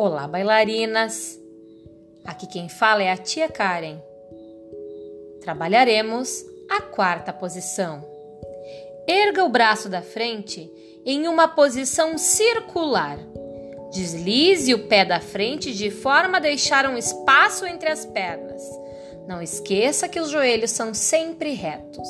Olá, bailarinas! Aqui quem fala é a tia Karen. Trabalharemos a quarta posição. Erga o braço da frente em uma posição circular. Deslize o pé da frente de forma a deixar um espaço entre as pernas. Não esqueça que os joelhos são sempre retos.